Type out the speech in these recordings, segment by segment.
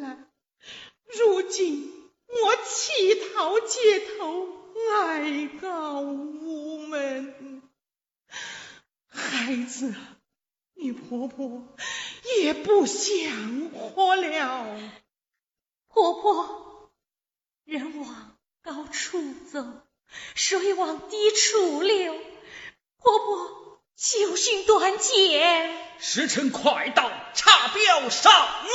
来，如今我乞讨街头，哀告无门，孩子。你婆婆也不想活了。婆婆，人往高处走，水往低处流。婆婆，就寻短见。时辰快到，查表上路。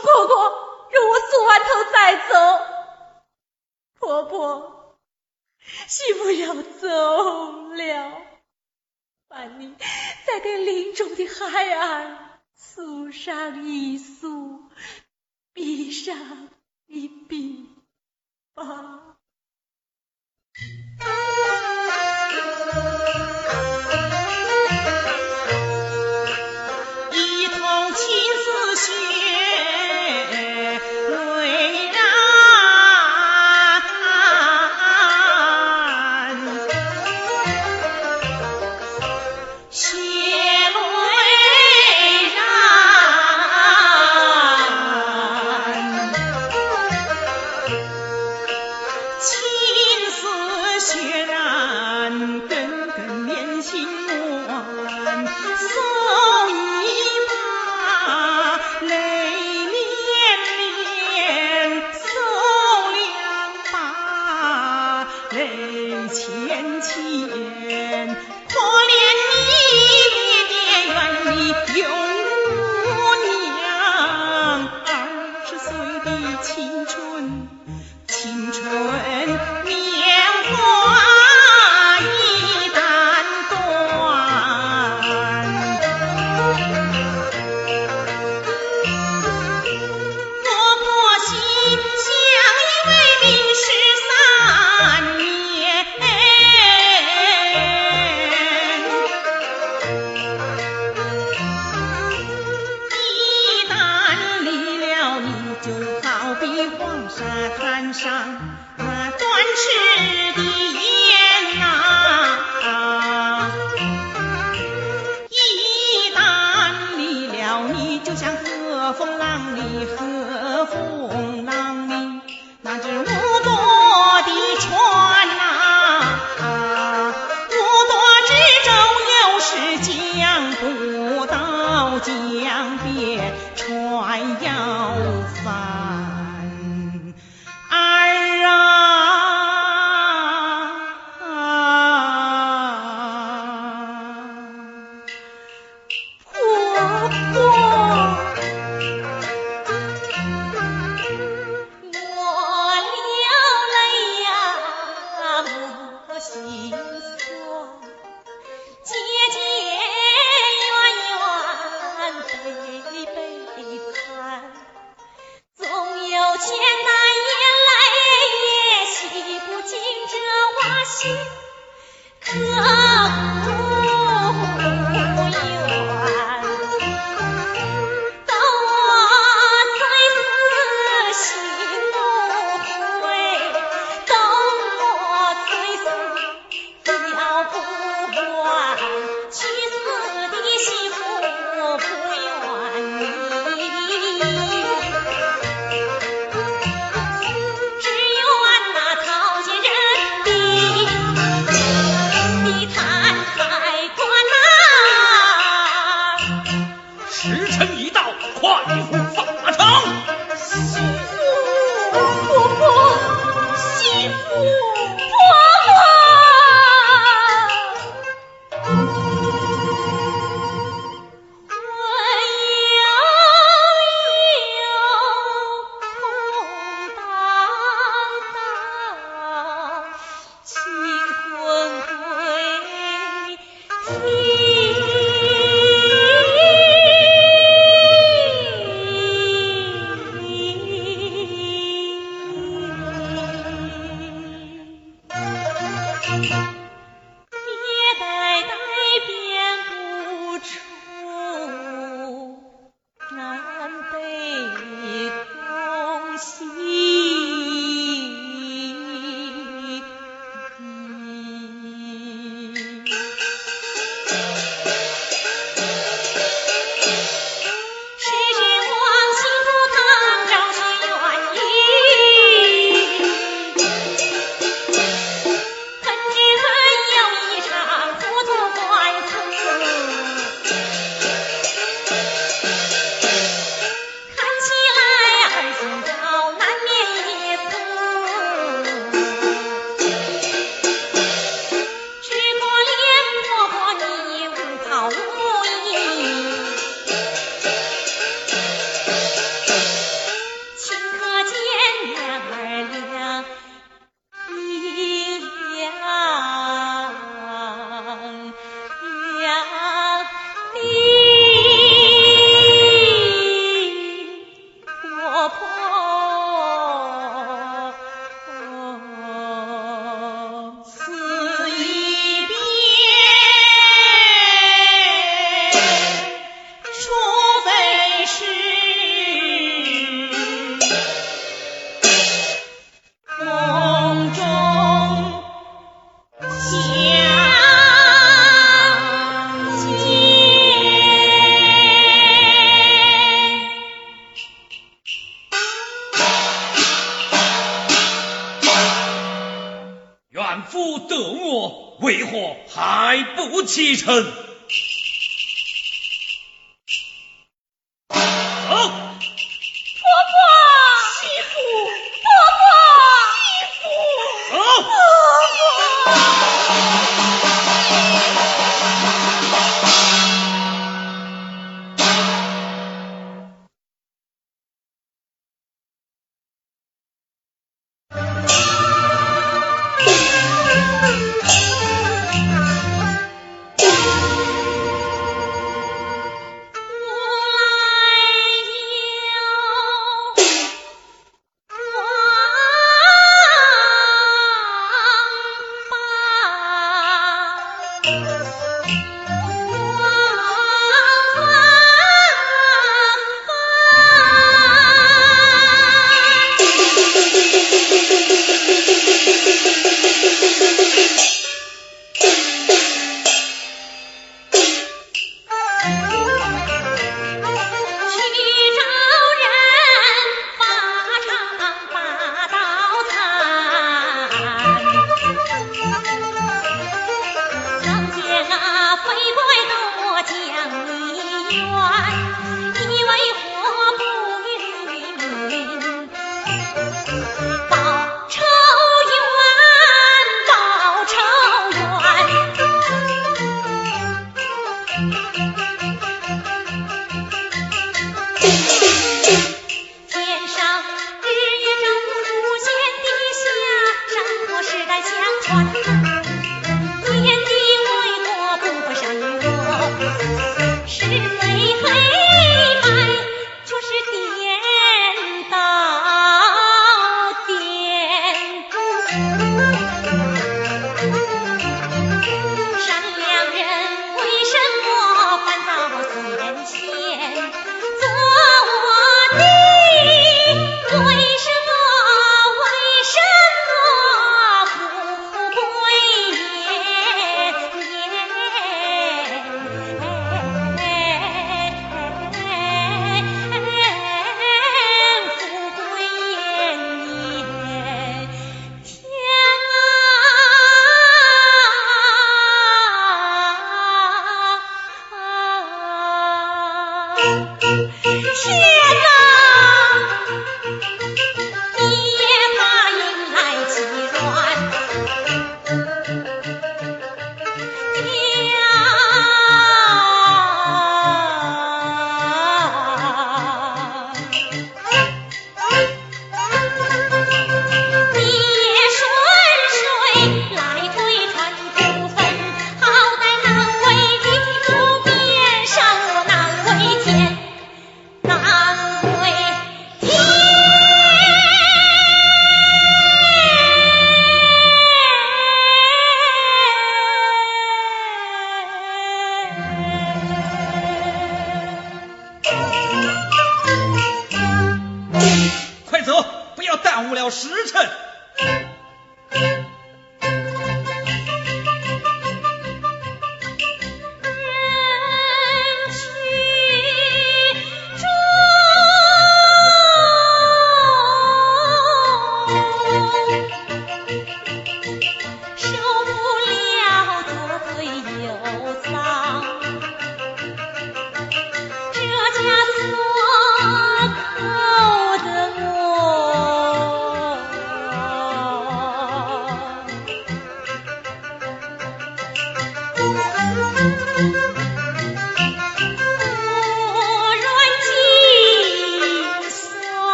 婆婆，让，我梳完头再走。婆婆，媳妇要走了。把你再给林中的孩儿诉上一诉，闭上一闭吧。青春青春风浪里和风夫得我，为何还不启程？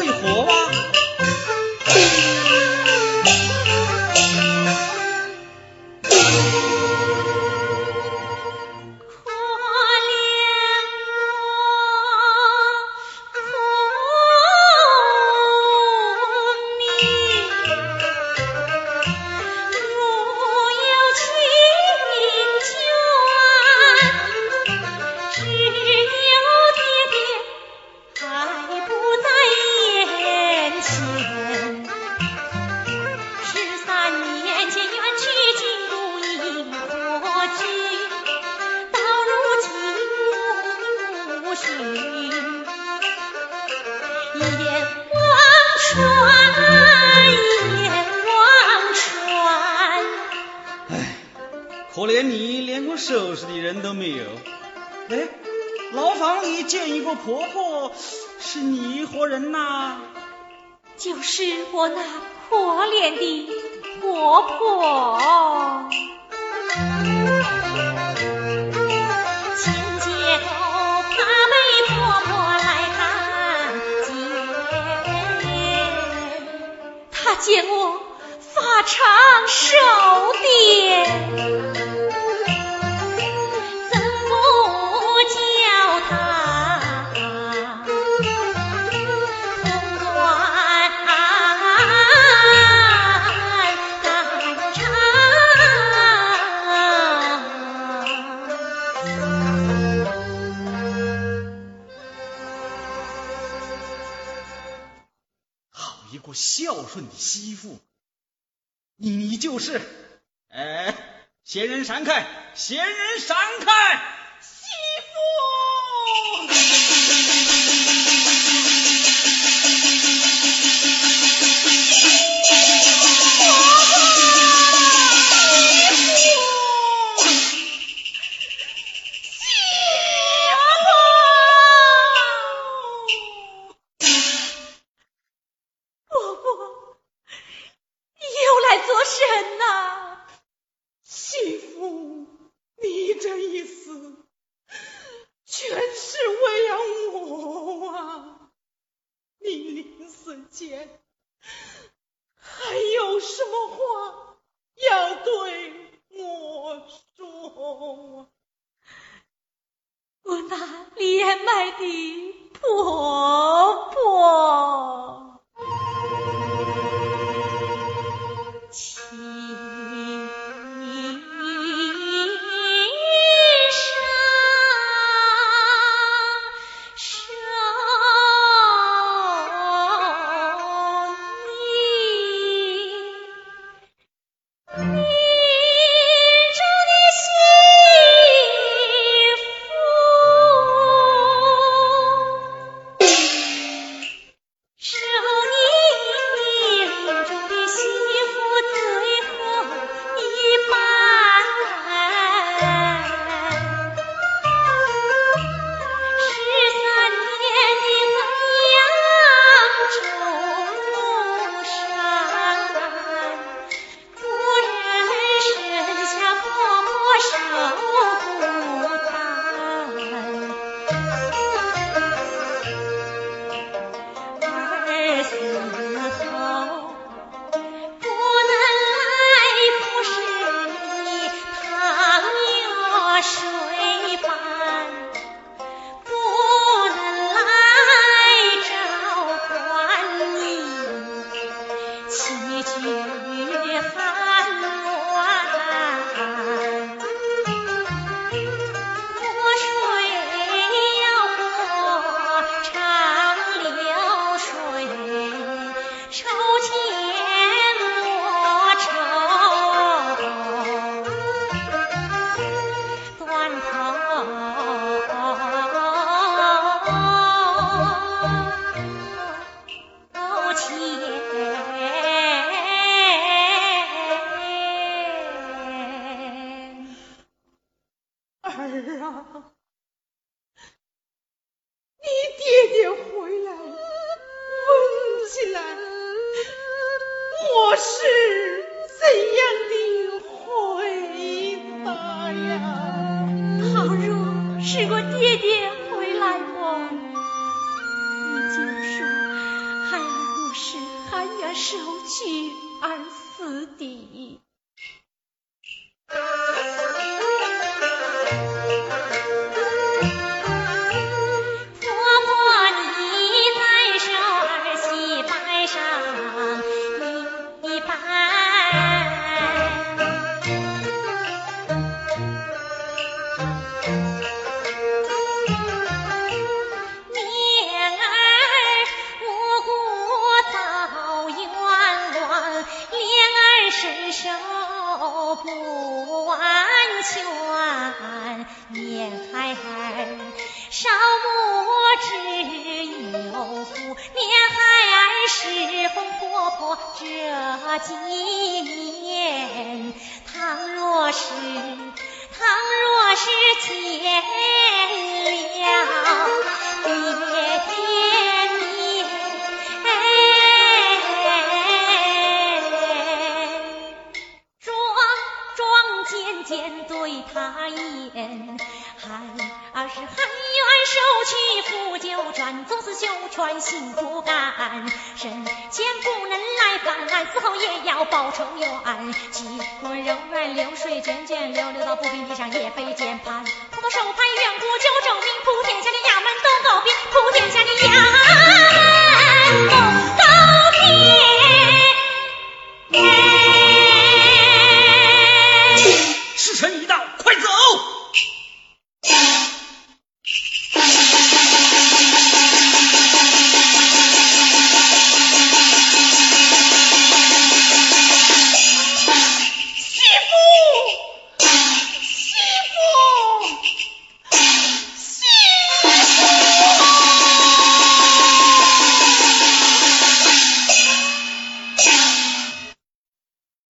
会活吗收拾的人都没有。哎，牢房里见一个婆婆，是你何人呐？就是我那可怜的婆婆。见我发长寿点。孝顺的媳妇，你就是，哎，闲人闪开，闲人闪开，的婆 wash 这几年，倘若是，倘若是见了。总是修全心不甘，生前不能来犯案，死后也要报仇冤。几过柔然流水涓涓流，流到不平地上也被践踏。不锣手拍远古九州名不。